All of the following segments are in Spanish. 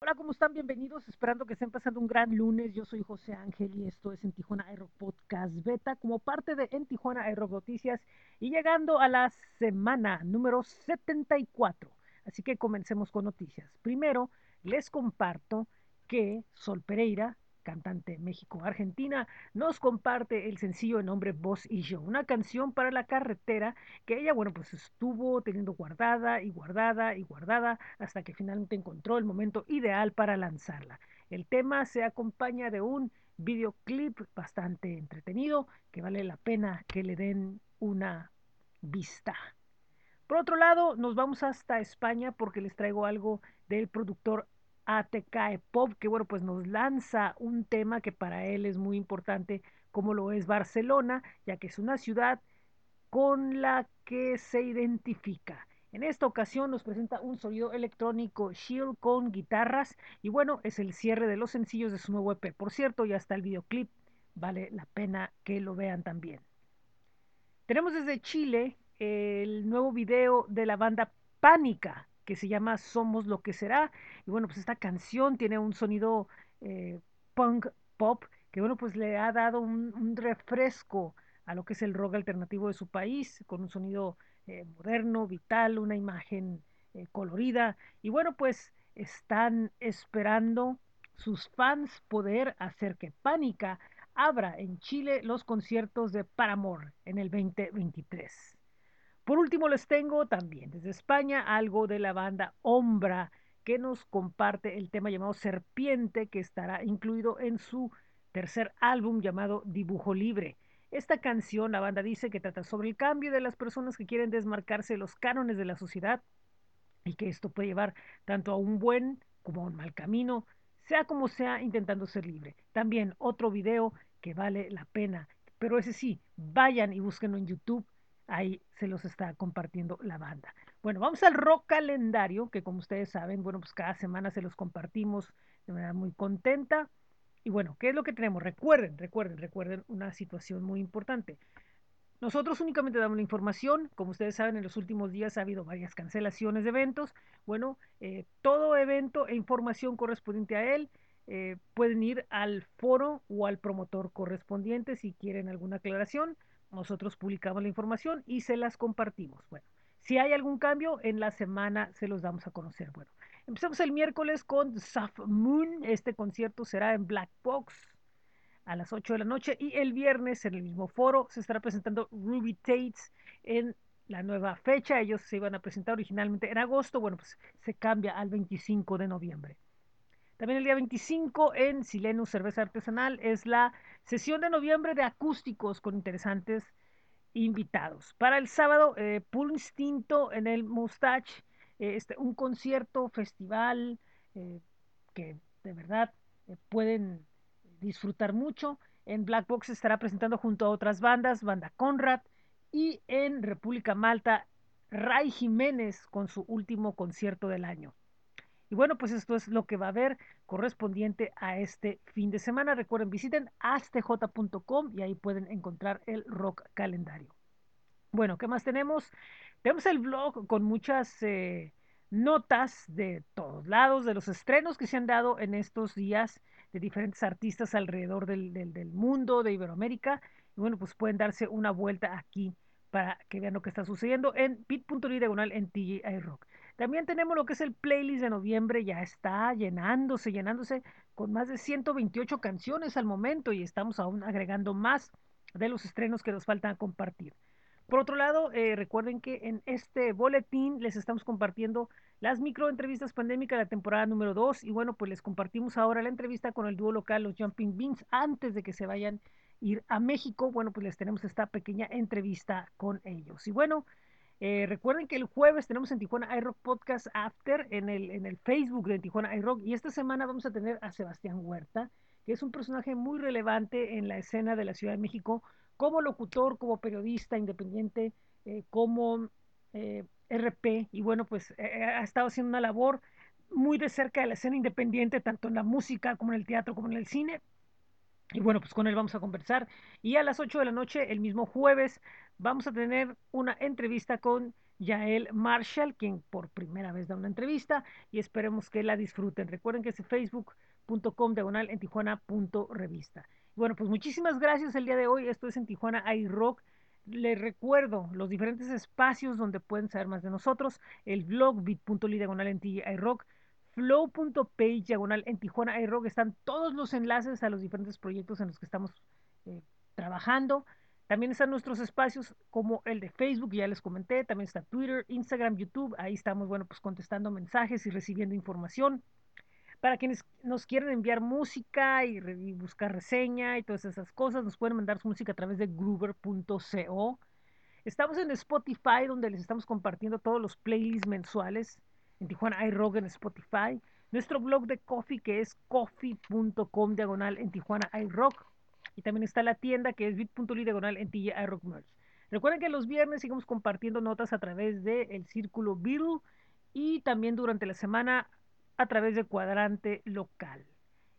Hola, ¿cómo están? Bienvenidos. Esperando que estén pasando un gran lunes. Yo soy José Ángel y esto es en Tijuana Aero Podcast Beta como parte de En Tijuana Aero Noticias y llegando a la semana número 74. Así que comencemos con noticias. Primero, les comparto que Sol Pereira cantante México-Argentina, nos comparte el sencillo de nombre Vos y yo, una canción para la carretera que ella, bueno, pues estuvo teniendo guardada y guardada y guardada hasta que finalmente encontró el momento ideal para lanzarla. El tema se acompaña de un videoclip bastante entretenido que vale la pena que le den una vista. Por otro lado, nos vamos hasta España porque les traigo algo del productor ATK Pop, que bueno, pues nos lanza un tema que para él es muy importante, como lo es Barcelona, ya que es una ciudad con la que se identifica. En esta ocasión nos presenta un sonido electrónico Shield con guitarras y bueno, es el cierre de los sencillos de su nuevo EP. Por cierto, ya está el videoclip, vale la pena que lo vean también. Tenemos desde Chile el nuevo video de la banda Pánica, que se llama Somos lo que será. Y bueno, pues esta canción tiene un sonido eh, punk pop que bueno, pues le ha dado un, refresco a lo que es el rock alternativo de su país, con un sonido eh, moderno, vital, una imagen eh, colorida. Y bueno, pues están esperando sus fans poder hacer que Pánica abra en Chile los conciertos de Paramore en el 2023. Por último, les tengo también desde España algo de la banda Ombra que nos comparte el tema llamado Serpiente que estará incluido en su tercer álbum llamado Dibujo Libre. Esta canción, la banda dice que trata sobre el cambio de las personas que quieren desmarcarse de los cánones de la sociedad y que esto puede llevar tanto a un buen como a un mal camino, sea como sea, intentando ser libre. También otro video que vale la pena, pero ese sí, vayan y búsquenlo en YouTube ahí se los está compartiendo la banda. Bueno, vamos al rock calendario, que como ustedes saben, bueno, pues cada semana se los compartimos de manera muy contenta. Y bueno, ¿qué es lo que tenemos? Recuerden, recuerden, recuerden una situación muy importante. Nosotros únicamente damos la información, como ustedes saben, en los últimos días ha habido varias cancelaciones de eventos. Bueno, eh, todo evento e información correspondiente a él eh, pueden ir al foro o al promotor correspondiente si quieren alguna aclaración nosotros publicamos la información y se las compartimos. Bueno, si hay algún cambio, en la semana se los damos a conocer. Bueno, empezamos el miércoles con Saf Moon. Este concierto será en Black Box a las 8 de la noche y el viernes en el mismo foro se estará presentando Ruby Tates en la nueva fecha. Ellos se iban a presentar originalmente en agosto, bueno, pues se cambia al 25 de noviembre. También el día 25 en Silenus Cerveza Artesanal es la sesión de noviembre de acústicos con interesantes invitados. Para el sábado, eh, Pool Instinto en el Mustache, eh, este, un concierto, festival eh, que de verdad eh, pueden disfrutar mucho. En Black Box estará presentando junto a otras bandas, Banda Conrad, y en República Malta, Ray Jiménez con su último concierto del año. Y bueno, pues esto es lo que va a haber correspondiente a este fin de semana. Recuerden, visiten astj.com y ahí pueden encontrar el rock calendario. Bueno, ¿qué más tenemos? Tenemos el blog con muchas eh, notas de todos lados, de los estrenos que se han dado en estos días de diferentes artistas alrededor del, del, mundo, de Iberoamérica. Y bueno, pues pueden darse una vuelta aquí para que vean lo que está sucediendo en bit.ly diagonal en TGI Rock. También tenemos lo que es el playlist de noviembre, ya está llenándose, llenándose con más de 128 canciones al momento y estamos aún agregando más de los estrenos que nos faltan compartir. Por otro lado, eh, recuerden que en este boletín les estamos compartiendo las microentrevistas pandémicas de la temporada número 2 y bueno, pues les compartimos ahora la entrevista con el dúo local, los Jumping Beans, antes de que se vayan ir a México. Bueno, pues les tenemos esta pequeña entrevista con ellos. Y bueno, eh, recuerden que el jueves tenemos en Tijuana iRock Podcast After en el, en el Facebook de Tijuana iRock y esta semana vamos a tener a Sebastián Huerta, que es un personaje muy relevante en la escena de la Ciudad de México como locutor, como periodista independiente, eh, como eh, RP y bueno, pues eh, ha estado haciendo una labor muy de cerca de la escena independiente, tanto en la música como en el teatro como en el cine. Y bueno, pues con él vamos a conversar. Y a las 8 de la noche, el mismo jueves, vamos a tener una entrevista con Yael Marshall, quien por primera vez da una entrevista y esperemos que la disfruten. Recuerden que es facebook.com diagonal en Tijuana punto revista. Bueno, pues muchísimas gracias el día de hoy. Esto es en Tijuana iRock. Les recuerdo los diferentes espacios donde pueden saber más de nosotros. El blog bit.ly diagonal flow.page diagonal en Tijuana iRock están todos los enlaces a los diferentes proyectos en los que estamos eh, trabajando. También están nuestros espacios como el de Facebook, ya les comenté, también está Twitter, Instagram, YouTube, ahí estamos, bueno, pues contestando mensajes y recibiendo información. Para quienes nos quieren enviar música y, y buscar reseña y todas esas cosas, nos pueden mandar su música a través de groover.co. Estamos en Spotify, donde les estamos compartiendo todos los playlists mensuales. En Tijuana iRock en Spotify. Nuestro blog de coffee, que es coffee.com diagonal en Tijuana iRock. Y también está la tienda que es bit.ly diagonal en TJ Rock Merch. Recuerden que los viernes seguimos compartiendo notas a través del el Círculo Beatle y también durante la semana a través de Cuadrante Local.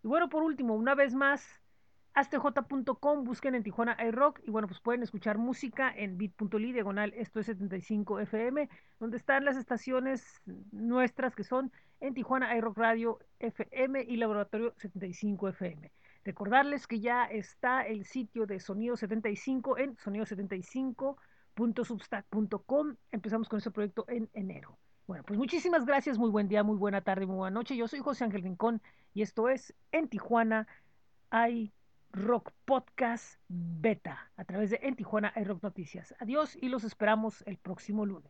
Y bueno, por último, una vez más, astj.com, busquen en Tijuana iRock y bueno, pues pueden escuchar música en bit.ly diagonal, esto es 75 FM, donde están las estaciones nuestras que son en Tijuana iRock Radio FM y Laboratorio 75 FM. Recordarles que ya está el sitio de Sonido 75 en sonido75.substack.com. Empezamos con ese proyecto en enero. Bueno, pues muchísimas gracias, muy buen día, muy buena tarde, muy buena noche. Yo soy José Ángel Rincón y esto es En Tijuana hay Rock Podcast Beta a través de En Tijuana Rock Noticias. Adiós y los esperamos el próximo lunes.